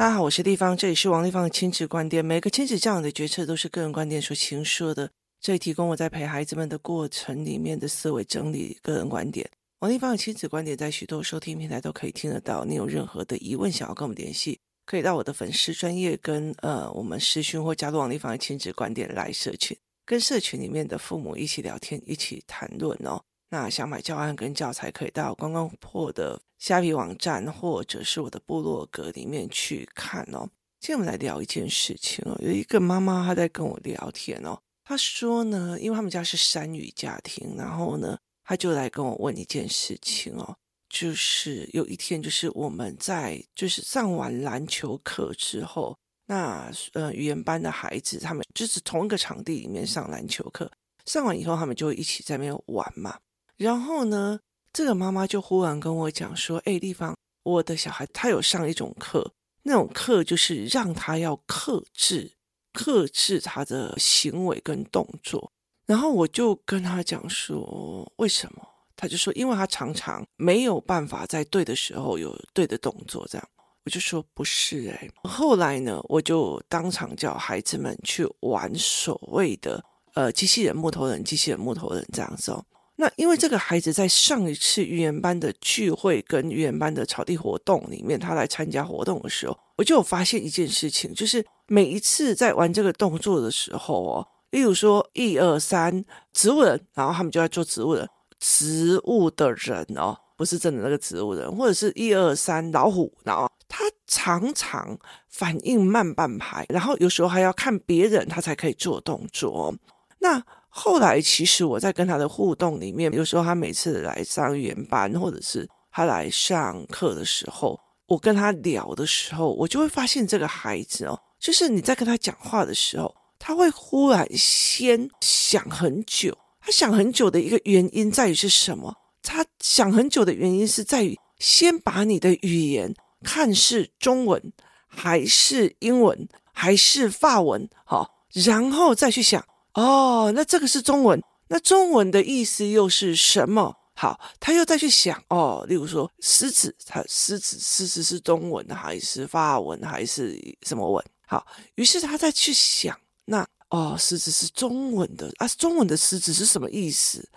大家好，我是丽芳，这里是王立芳的亲子观点。每个亲子教养的决策都是个人观点所倾述的，这里提供我在陪孩子们的过程里面的思维整理个人观点。王立芳的亲子观点在许多收听平台都可以听得到。你有任何的疑问想要跟我们联系，可以到我的粉丝专业跟呃我们私讯或加入王立芳的亲子观点来社群，跟社群里面的父母一起聊天，一起谈论哦。那想买教案跟教材，可以到观光破的虾皮网站，或者是我的部落格里面去看哦。今天我们来聊一件事情哦，有一个妈妈她在跟我聊天哦，她说呢，因为他们家是山语家庭，然后呢，她就来跟我问一件事情哦，就是有一天，就是我们在就是上完篮球课之后，那呃语言班的孩子他们就是同一个场地里面上篮球课，上完以后他们就一起在那边玩嘛。然后呢，这个妈妈就忽然跟我讲说：“哎，丽芳，我的小孩他有上一种课，那种课就是让他要克制，克制他的行为跟动作。”然后我就跟他讲说：“为什么？”他就说：“因为他常常没有办法在对的时候有对的动作。”这样，我就说：“不是哎。”后来呢，我就当场叫孩子们去玩所谓的呃机器人木头人、机器人木头人这样子哦。那因为这个孩子在上一次语言班的聚会跟语言班的草地活动里面，他来参加活动的时候，我就有发现一件事情，就是每一次在玩这个动作的时候哦，例如说一二三植物人，然后他们就在做植物人，植物的人哦，不是真的那个植物人，或者是一二三老虎，然后他常常反应慢半拍，然后有时候还要看别人他才可以做动作，那。后来，其实我在跟他的互动里面，比如说他每次来上语言班，或者是他来上课的时候，我跟他聊的时候，我就会发现这个孩子哦，就是你在跟他讲话的时候，他会忽然先想很久。他想很久的一个原因在于是什么？他想很久的原因是在于先把你的语言看是中文还是英文还是法文，好，然后再去想。哦，那这个是中文，那中文的意思又是什么？好，他又再去想哦，例如说狮子，他狮子，狮子是中文还是法文还是什么文？好，于是他再去想，那哦，狮子是中文的啊，中文的狮子是什么意思？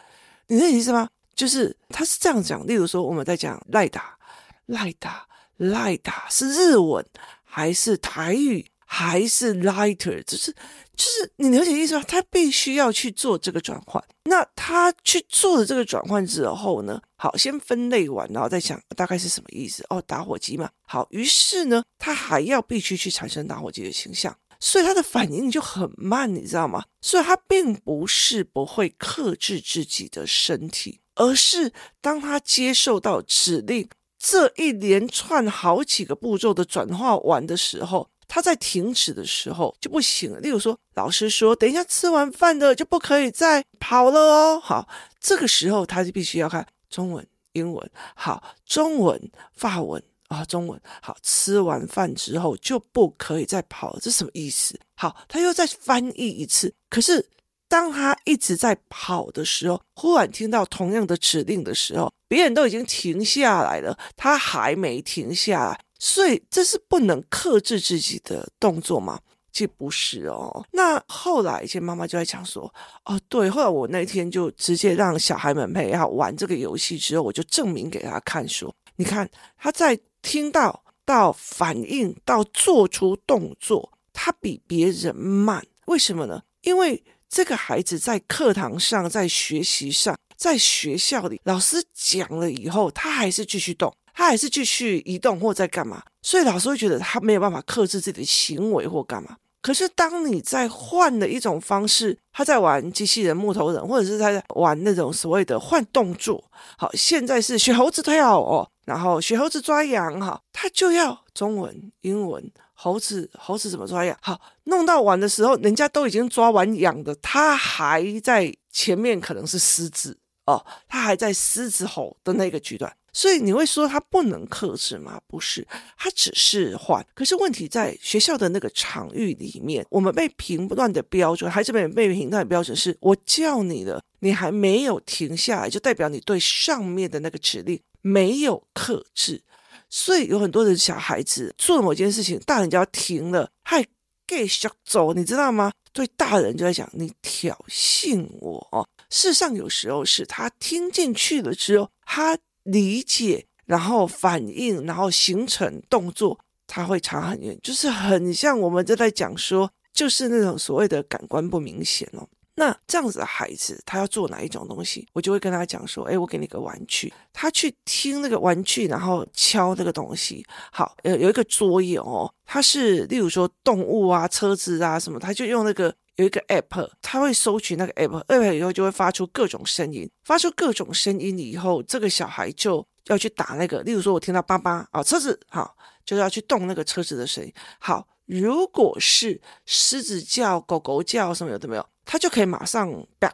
你的意思吗？就是他是这样讲，例如说我们在讲赖打，赖打，赖打是日文还是台语？还是 lighter，就是就是你了解意思吗？他必须要去做这个转换。那他去做了这个转换之后呢？好，先分类完，然后再想大概是什么意思。哦，打火机嘛。好，于是呢，他还要必须去产生打火机的形象，所以他的反应就很慢，你知道吗？所以他并不是不会克制自己的身体，而是当他接受到指令，这一连串好几个步骤的转化完的时候。他在停止的时候就不行了。例如说，老师说，等一下吃完饭的就不可以再跑了哦。好，这个时候他就必须要看中文、英文。好，中文、法文啊，中文。好，吃完饭之后就不可以再跑了，这什么意思？好，他又再翻译一次。可是当他一直在跑的时候，忽然听到同样的指令的时候，别人都已经停下来了，他还没停下来。所以这是不能克制自己的动作吗？其实不是哦。那后来一些妈妈就在讲说，哦，对。后来我那天就直接让小孩们陪他玩这个游戏之后，我就证明给他看说，你看他在听到到反应到做出动作，他比别人慢。为什么呢？因为这个孩子在课堂上、在学习上、在学校里，老师讲了以后，他还是继续动。他还是继续移动或在干嘛，所以老师会觉得他没有办法克制自己的行为或干嘛。可是当你在换了一种方式，他在玩机器人木头人，或者是他在玩那种所谓的换动作。好，现在是学猴子跳哦，然后学猴子抓羊哈，他就要中文、英文，猴子猴子怎么抓羊？好，弄到完的时候，人家都已经抓完羊的，他还在前面，可能是狮子哦，他还在狮子吼的那个阶段。所以你会说他不能克制吗？不是，他只是换。可是问题在学校的那个场域里面，我们被评断的标准，孩子们被评断的标准是：我叫你了，你还没有停下来，就代表你对上面的那个指令没有克制。所以有很多的小孩子做了某件事情，大人就要停了，还继续走，你知道吗？对大人就在讲你挑衅我。事实上，有时候是他听进去了之后，他理解，然后反应，然后形成动作，他会差很远，就是很像我们就在讲说，就是那种所谓的感官不明显哦。那这样子的孩子，他要做哪一种东西，我就会跟他讲说：“哎，我给你个玩具。”他去听那个玩具，然后敲那个东西。好，有，有一个作业哦，他是例如说动物啊、车子啊什么，他就用那个有一个 app，他会收取那个 app，app 以后就会发出各种声音，发出各种声音以后，这个小孩就要去打那个。例如说，我听到叭叭啊，车子好，就要去动那个车子的声音。好，如果是狮子叫、狗狗叫什么有的没有？他就可以马上啪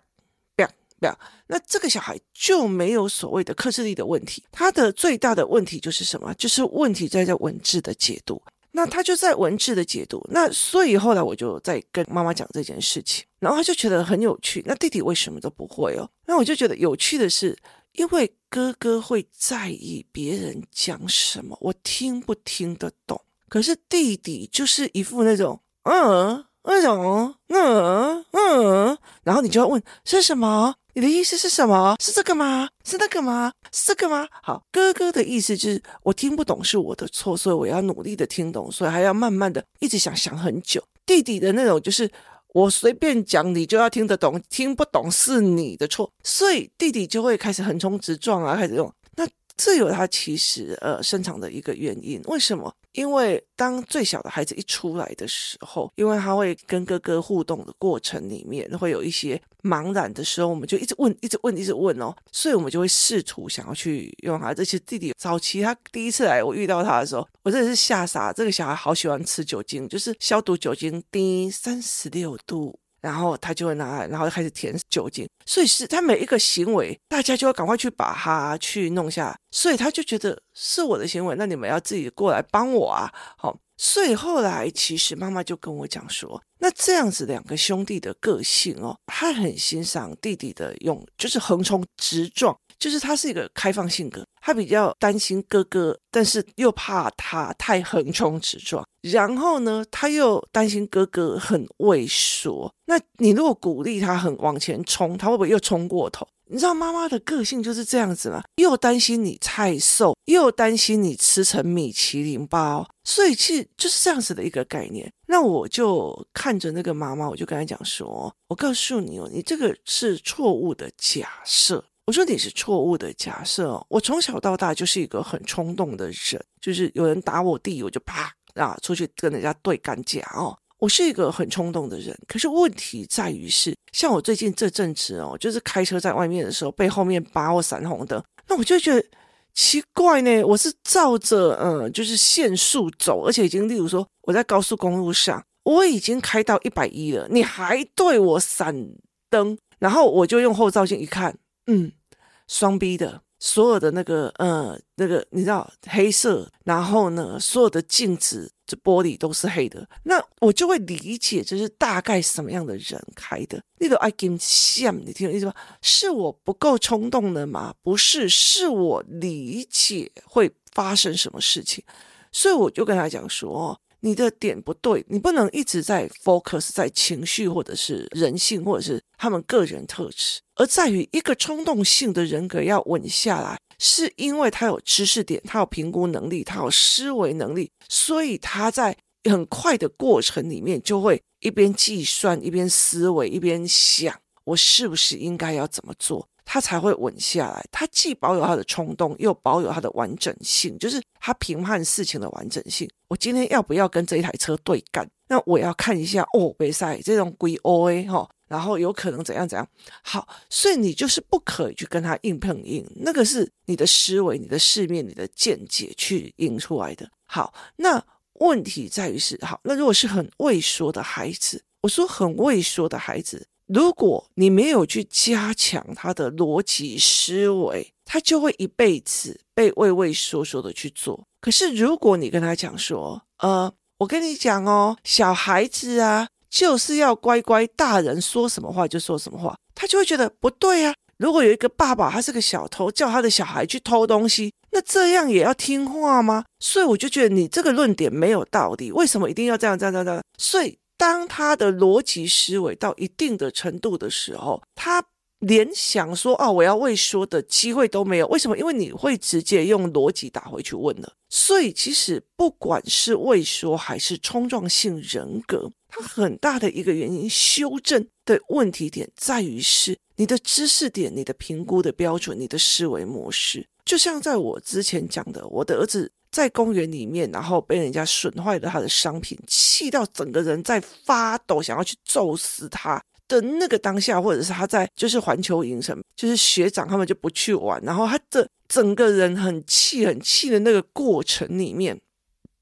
啪啪，那这个小孩就没有所谓的克制力的问题。他的最大的问题就是什么？就是问题在在文字的解读。那他就在文字的解读。那所以后来我就在跟妈妈讲这件事情，然后他就觉得很有趣。那弟弟为什么都不会哦？那我就觉得有趣的是，因为哥哥会在意别人讲什么，我听不听得懂。可是弟弟就是一副那种嗯。那种？嗯嗯，然后你就要问是什么？你的意思是什么？是这个吗？是那个吗？是这个吗？好，哥哥的意思就是我听不懂是我的错，所以我要努力的听懂，所以还要慢慢的一直想想很久。弟弟的那种就是我随便讲你就要听得懂，听不懂是你的错，所以弟弟就会开始横冲直撞啊，开始用那。这有他其实呃生长的一个原因，为什么？因为当最小的孩子一出来的时候，因为他会跟哥哥互动的过程里面会有一些茫然的时候，我们就一直问，一直问，一直问哦，所以我们就会试图想要去用他。这些弟弟早期他第一次来，我遇到他的时候，我真的是吓傻。这个小孩好喜欢吃酒精，就是消毒酒精，滴三十六度。然后他就会拿，然后开始填酒精，所以是他每一个行为，大家就要赶快去把他去弄下，所以他就觉得是我的行为，那你们要自己过来帮我啊，好，所以后来其实妈妈就跟我讲说，那这样子两个兄弟的个性哦，他很欣赏弟弟的用，就是横冲直撞。就是他是一个开放性格，他比较担心哥哥，但是又怕他太横冲直撞。然后呢，他又担心哥哥很畏缩。那你如果鼓励他很往前冲，他会不会又冲过头？你知道妈妈的个性就是这样子吗？又担心你太瘦，又担心你吃成米其林包，所以其实就是这样子的一个概念。那我就看着那个妈妈，我就跟他讲说：“我告诉你哦，你这个是错误的假设。”我说你是错误的假设。我从小到大就是一个很冲动的人，就是有人打我弟，我就啪啊出去跟人家对干架哦。我是一个很冲动的人，可是问题在于是，像我最近这阵子哦，就是开车在外面的时候被后面扒我闪红灯，那我就觉得奇怪呢。我是照着嗯，就是限速走，而且已经例如说我在高速公路上，我已经开到一百一了，你还对我闪灯，然后我就用后照镜一看，嗯。双 B 的所有的那个呃那个你知道黑色，然后呢所有的镜子这玻璃都是黑的，那我就会理解这是大概什么样的人开的。那个 I can see 你听我意思吗？是我不够冲动的吗？不是，是我理解会发生什么事情，所以我就跟他讲说。你的点不对，你不能一直在 focus 在情绪或者是人性或者是他们个人特质，而在于一个冲动性的人格要稳下来，是因为他有知识点，他有评估能力，他有思维能力，所以他在很快的过程里面就会一边计算，一边思维，一边想，我是不是应该要怎么做。他才会稳下来。他既保有他的冲动，又保有他的完整性，就是他评判事情的完整性。我今天要不要跟这一台车对干？那我要看一下哦，比赛这种归 O A 哈，然后有可能怎样怎样。好，所以你就是不可以去跟他硬碰硬，那个是你的思维、你的世面、你的见解去引出来的。好，那问题在于是，好，那如果是很畏缩的孩子，我说很畏缩的孩子。如果你没有去加强他的逻辑思维，他就会一辈子被畏畏缩缩的去做。可是如果你跟他讲说，呃，我跟你讲哦，小孩子啊，就是要乖乖，大人说什么话就说什么话，他就会觉得不对啊。如果有一个爸爸，他是个小偷，叫他的小孩去偷东西，那这样也要听话吗？所以我就觉得你这个论点没有道理。为什么一定要这样这样这样这样？所以当他的逻辑思维到一定的程度的时候，他。连想说哦，我要畏缩的机会都没有，为什么？因为你会直接用逻辑打回去问了。所以其实不管是畏缩还是冲撞性人格，它很大的一个原因，修正的问题点在于是你的知识点、你的评估的标准、你的思维模式。就像在我之前讲的，我的儿子在公园里面，然后被人家损坏了他的商品，气到整个人在发抖，想要去揍死他。的那个当下，或者是他在就是环球影城，就是学长他们就不去玩，然后他的整个人很气很气的那个过程里面，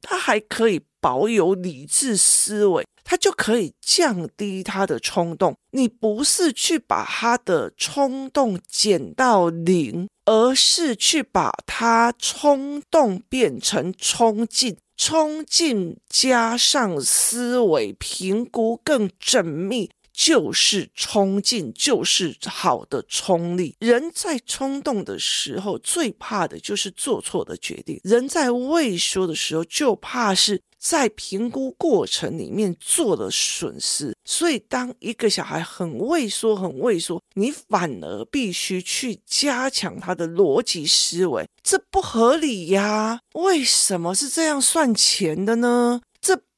他还可以保有理智思维，他就可以降低他的冲动。你不是去把他的冲动减到零，而是去把他冲动变成冲劲，冲劲加上思维评估更缜密。就是冲劲，就是好的冲力。人在冲动的时候，最怕的就是做错的决定；人在畏缩的时候，就怕是在评估过程里面做了损失。所以，当一个小孩很畏缩、很畏缩，你反而必须去加强他的逻辑思维，这不合理呀？为什么是这样算钱的呢？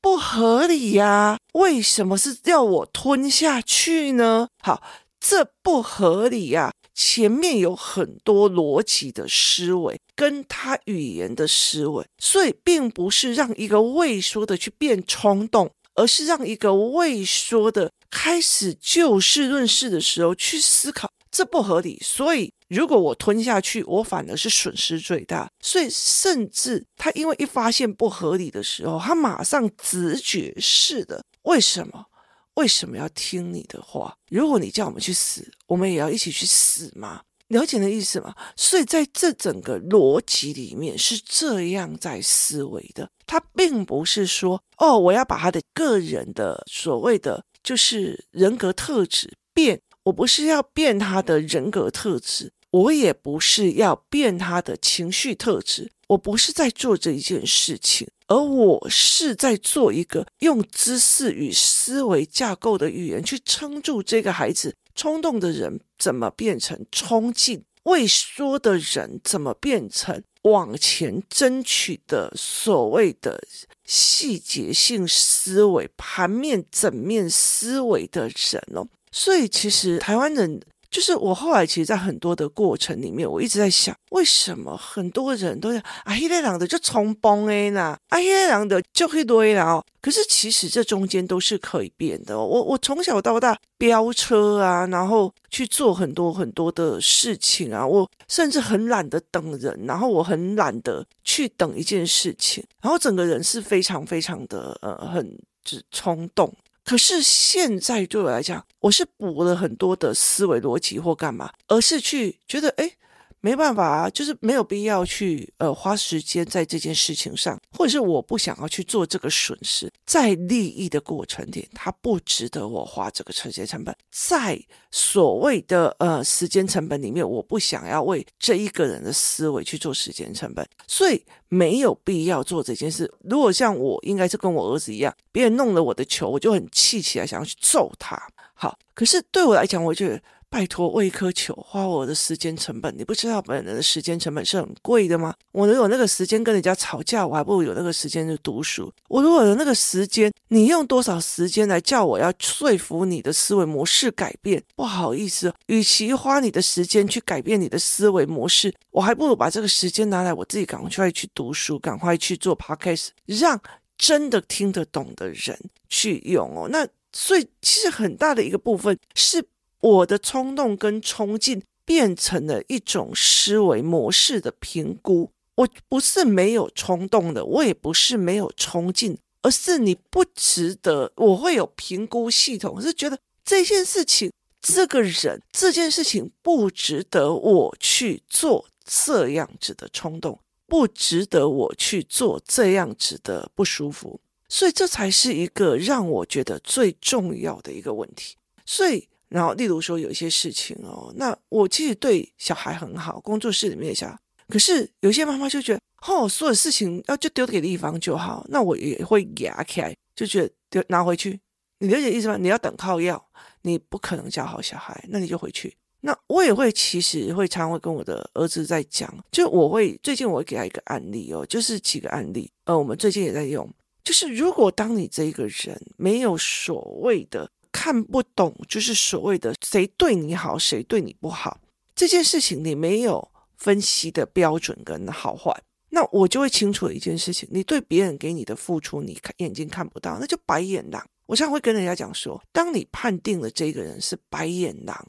不合理呀，为什么是要我吞下去呢？好，这不合理呀。前面有很多逻辑的思维，跟他语言的思维，所以并不是让一个畏缩的去变冲动，而是让一个畏缩的开始就事论事的时候去思考，这不合理，所以。如果我吞下去，我反而是损失最大。所以，甚至他因为一发现不合理的时候，他马上直觉式的，为什么？为什么要听你的话？如果你叫我们去死，我们也要一起去死吗？了解的意思吗？所以，在这整个逻辑里面是这样在思维的。他并不是说，哦，我要把他的个人的所谓的就是人格特质变，我不是要变他的人格特质。我也不是要变他的情绪特质，我不是在做这一件事情，而我是在做一个用知识与思维架构的语言去撑住这个孩子。冲动的人怎么变成冲劲？畏缩的人怎么变成往前争取的所谓的细节性思维、盘面整面思维的人哦？所以其实台湾人。就是我后来其实，在很多的过程里面，我一直在想，为什么很多人都讲啊，一类两的就冲崩哎呐，啊，一类两的就会堆了。可是其实这中间都是可以变的。我我从小到大飙车啊，然后去做很多很多的事情啊，我甚至很懒得等人，然后我很懒得去等一件事情，然后整个人是非常非常的呃，很就是冲动。可是现在对我来讲，我是补了很多的思维逻辑或干嘛，而是去觉得，哎。没办法啊，就是没有必要去呃花时间在这件事情上，或者是我不想要去做这个损失，在利益的过程点，它不值得我花这个时间成本。在所谓的呃时间成本里面，我不想要为这一个人的思维去做时间成本，所以没有必要做这件事。如果像我，应该是跟我儿子一样，别人弄了我的球，我就很气起来，想要去揍他。好，可是对我来讲，我觉得。拜托，为一颗球花我的时间成本，你不知道本人的时间成本是很贵的吗？我能有那个时间跟人家吵架，我还不如有那个时间去读书。我如果有那个时间，你用多少时间来叫我要说服你的思维模式改变？不好意思，与其花你的时间去改变你的思维模式，我还不如把这个时间拿来我自己赶快去读书，赶快去做 podcast，让真的听得懂的人去用哦。那所以其实很大的一个部分是。我的冲动跟冲劲变成了一种思维模式的评估。我不是没有冲动的，我也不是没有冲劲，而是你不值得。我会有评估系统，是觉得这件事情、这个人、这件事情不值得我去做这样子的冲动，不值得我去做这样子的不舒服。所以这才是一个让我觉得最重要的一个问题。所以。然后，例如说有一些事情哦，那我其实对小孩很好，工作室里面的小孩，可是有些妈妈就觉得，哦，所有事情要就丢给地方就好，那我也会牙开，就觉得丢拿回去。你了解意思吗？你要等靠要，你不可能教好小孩，那你就回去。那我也会，其实会常会跟我的儿子在讲，就我会最近我会给他一个案例哦，就是几个案例，呃，我们最近也在用，就是如果当你这一个人没有所谓的看不懂，就是所谓的谁对你好，谁对你不好这件事情，你没有。分析的标准跟好坏，那我就会清楚一件事情：你对别人给你的付出，你看眼睛看不到，那就白眼狼。我常常会跟人家讲说，当你判定了这个人是白眼狼，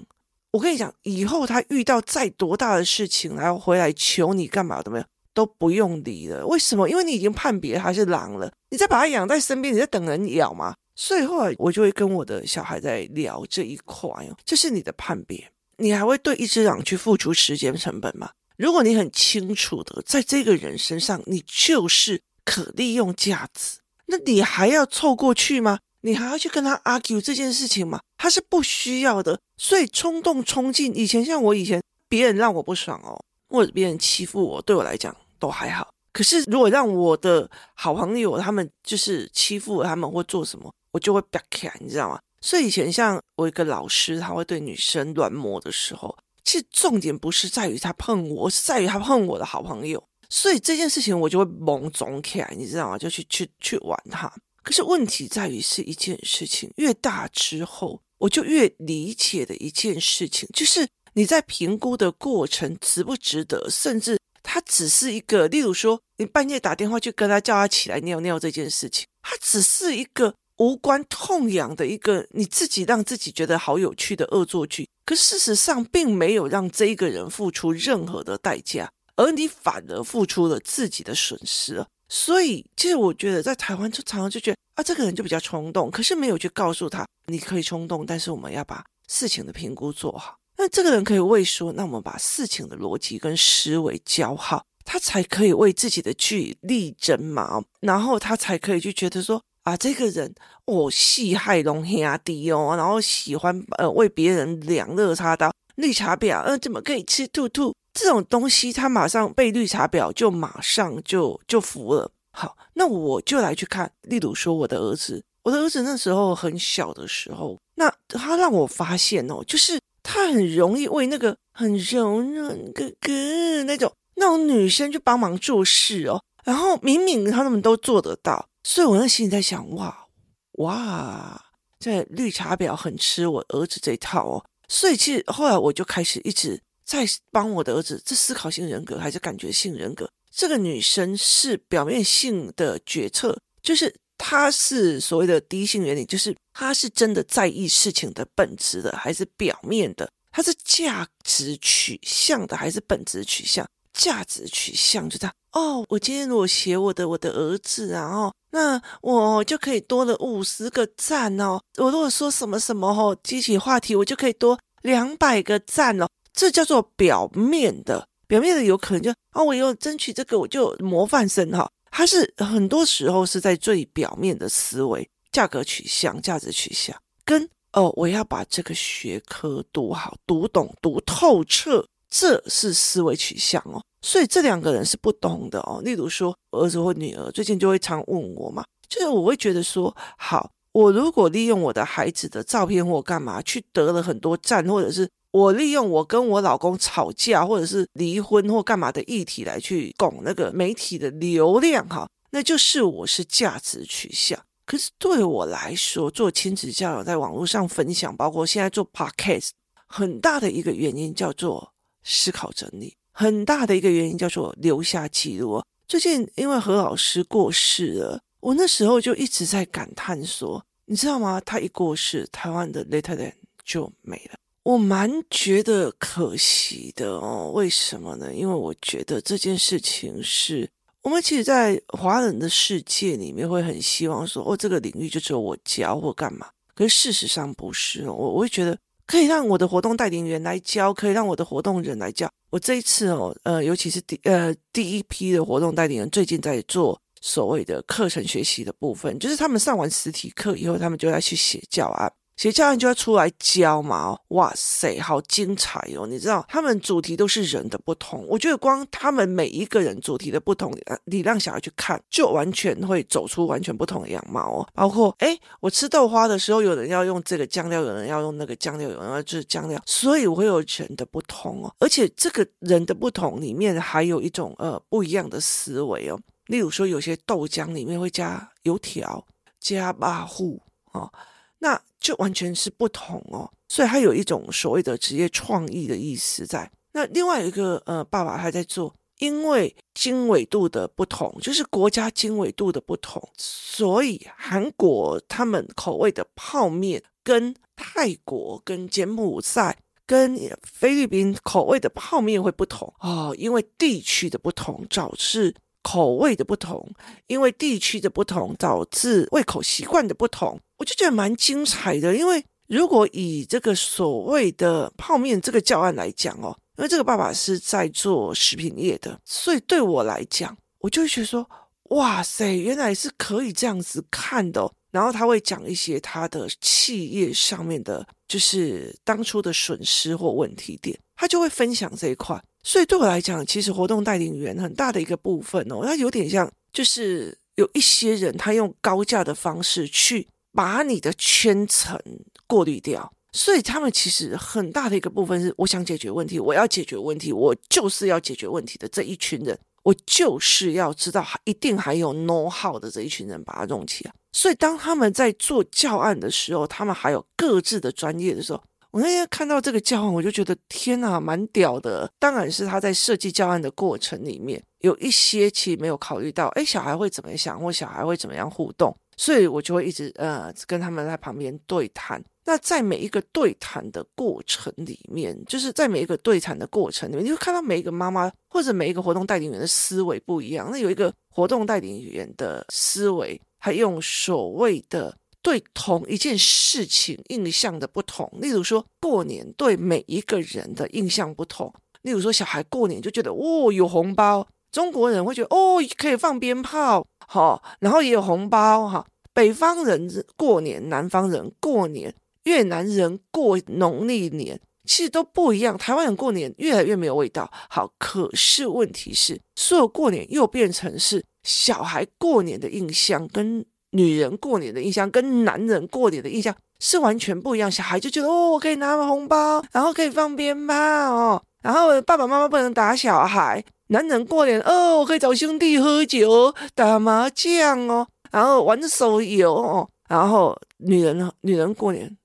我跟你讲，以后他遇到再多大的事情，然后回来求你干嘛都没有，都不用理了。为什么？因为你已经判别他是狼了，你再把他养在身边，你在等人咬嘛。所以后来我就会跟我的小孩在聊这一块哦，这是你的判别，你还会对一只狼去付出时间成本吗？如果你很清楚的在这个人身上，你就是可利用价值，那你还要凑过去吗？你还要去跟他 argue 这件事情吗？他是不需要的。所以冲动冲进，以前像我以前，别人让我不爽哦，或者别人欺负我，对我来讲都还好。可是如果让我的好朋友他们就是欺负他们或做什么，我就会 back 你知道吗？所以以前像我一个老师，他会对女生乱摸的时候。其实重点不是在于他碰我，是在于他碰我的好朋友，所以这件事情我就会懵总起来，你知道吗？就去去去玩他。可是问题在于是一件事情，越大之后，我就越理解的一件事情，就是你在评估的过程值不值得，甚至他只是一个，例如说你半夜打电话去跟他叫他起来尿尿这件事情，他只是一个。无关痛痒的一个你自己让自己觉得好有趣的恶作剧，可事实上并没有让这一个人付出任何的代价，而你反而付出了自己的损失了。所以，其实我觉得在台湾就常常就觉得啊，这个人就比较冲动，可是没有去告诉他你可以冲动，但是我们要把事情的评估做好。那这个人可以为说，那我们把事情的逻辑跟思维教好，他才可以为自己的据力争嘛，然后他才可以去觉得说。啊，这个人哦，戏害龙兄弟哦，然后喜欢呃为别人两肋插刀，绿茶婊，呃，怎么可以吃兔兔这种东西？他马上被绿茶婊就马上就就服了。好，那我就来去看，例如说我的儿子，我的儿子那时候很小的时候，那他让我发现哦，就是他很容易为那个很柔软哥哥那种那种女生去帮忙做事哦，然后明明他们都做得到。所以我那心里在想，哇哇，这绿茶婊很吃我儿子这一套哦。所以其实后来我就开始一直在帮我的儿子，这思考性人格还是感觉性人格？这个女生是表面性的决策，就是她是所谓的第一性原理，就是她是真的在意事情的本质的，还是表面的？她是价值取向的，还是本质取向？价值取向就这样哦。我今天如果写我的我的儿子啊，哦，那我就可以多了五十个赞哦。我如果说什么什么哦，激起话题，我就可以多两百个赞哦。这叫做表面的，表面的有可能就哦，我有争取这个，我就模范生哈。它是很多时候是在最表面的思维，价格取向、价值取向，跟哦，我要把这个学科读好、读懂、读透彻。这是思维取向哦，所以这两个人是不懂的哦。例如说，儿子或女儿最近就会常问我嘛，就是我会觉得说，好，我如果利用我的孩子的照片或干嘛去得了很多赞，或者是我利用我跟我老公吵架，或者是离婚或干嘛的议题来去拱那个媒体的流量哈，那就是我是价值取向。可是对我来说，做亲子教育在网络上分享，包括现在做 podcast，很大的一个原因叫做。思考整理很大的一个原因叫做留下记录。最近因为何老师过世了，我那时候就一直在感叹说，你知道吗？他一过世，台湾的 Letterland 就没了。我蛮觉得可惜的哦。为什么呢？因为我觉得这件事情是我们其实，在华人的世界里面会很希望说，哦，这个领域就只有我教或干嘛。可是事实上不是哦。我我会觉得。可以让我的活动带领员来教，可以让我的活动人来教。我这一次哦，呃，尤其是第呃第一批的活动代理人，最近在做所谓的课程学习的部分，就是他们上完实体课以后，他们就要去写教案。学教案就要出来教嘛。哇塞，好精彩哦！你知道，他们主题都是人的不同。我觉得光他们每一个人主题的不同，你让小孩去看，就完全会走出完全不同的样貌哦。包括，哎，我吃豆花的时候，有人要用这个酱料，有人要用那个酱料，有人要就是酱料，所以我会有人的不同哦。而且这个人的不同里面还有一种呃不一样的思维哦。例如说，有些豆浆里面会加油条、加马虎哦。那就完全是不同哦，所以他有一种所谓的职业创意的意思在。那另外一个呃，爸爸还在做，因为经纬度的不同，就是国家经纬度的不同，所以韩国他们口味的泡面跟泰国、跟柬埔寨、跟菲律宾口味的泡面会不同哦，因为地区的不同导致。口味的不同，因为地区的不同导致胃口习惯的不同，我就觉得蛮精彩的。因为如果以这个所谓的泡面这个教案来讲哦，因为这个爸爸是在做食品业的，所以对我来讲，我就会觉得说，哇塞，原来是可以这样子看的。然后他会讲一些他的企业上面的，就是当初的损失或问题点，他就会分享这一块。所以对我来讲，其实活动带领员很大的一个部分哦，它有点像，就是有一些人他用高价的方式去把你的圈层过滤掉。所以他们其实很大的一个部分是，我想解决问题，我要解决问题，我就是要解决问题的这一群人，我就是要知道一定还有 know how 的这一群人把它弄起来。所以当他们在做教案的时候，他们还有各自的专业的时候。我那天看到这个教案，我就觉得天哪，蛮屌的。当然是他在设计教案的过程里面，有一些其实没有考虑到，哎，小孩会怎么想，或小孩会怎么样互动，所以我就会一直呃跟他们在旁边对谈。那在每一个对谈的过程里面，就是在每一个对谈的过程里面，你会看到每一个妈妈或者每一个活动带领员的思维不一样。那有一个活动带领员的思维，还用所谓的。对同一件事情印象的不同，例如说过年对每一个人的印象不同。例如说小孩过年就觉得哦有红包，中国人会觉得哦可以放鞭炮，好、然后也有红包哈。北方人过年，南方人过年，越南人过农历年，其实都不一样。台湾人过年越来越没有味道。好，可是问题是，所有过年又变成是小孩过年的印象跟。女人过年的印象跟男人过年的印象是完全不一样。小孩就觉得哦，我可以拿红包，然后可以放鞭炮哦，然后爸爸妈妈不能打小孩。男人过年哦，我可以找兄弟喝酒、打麻将哦，然后玩手游哦。然后女人呢，女人过年，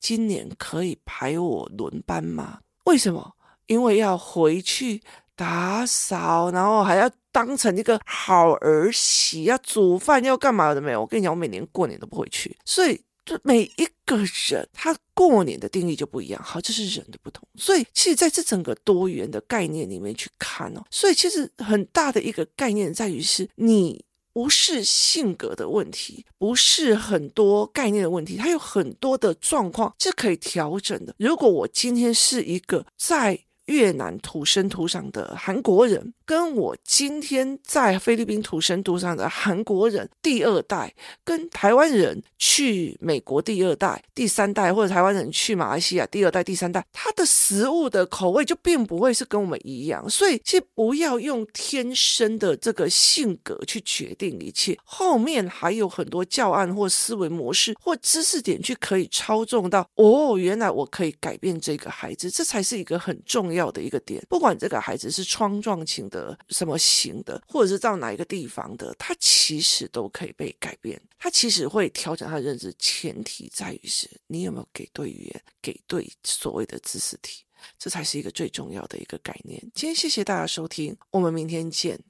今年可以排我轮班吗？为什么？因为要回去打扫，然后还要。当成一个好儿媳，要煮饭，要干嘛的没有？我跟你讲，我每年过年都不回去，所以就每一个人他过年的定义就不一样。好，这是人的不同。所以，其实在这整个多元的概念里面去看哦，所以其实很大的一个概念在于是，你不是性格的问题，不是很多概念的问题，它有很多的状况是可以调整的。如果我今天是一个在越南土生土长的韩国人。跟我今天在菲律宾土生土长的韩国人第二代，跟台湾人去美国第二代、第三代，或者台湾人去马来西亚第二代、第三代，他的食物的口味就并不会是跟我们一样。所以，其实不要用天生的这个性格去决定一切，后面还有很多教案或思维模式或知识点去可以操纵到。哦，原来我可以改变这个孩子，这才是一个很重要要的一个点。不管这个孩子是创状型的。什么型的，或者是到哪一个地方的，他其实都可以被改变。他其实会调整他的认知，前提在于是你有没有给对语言，给对所谓的知识体，这才是一个最重要的一个概念。今天谢谢大家收听，我们明天见。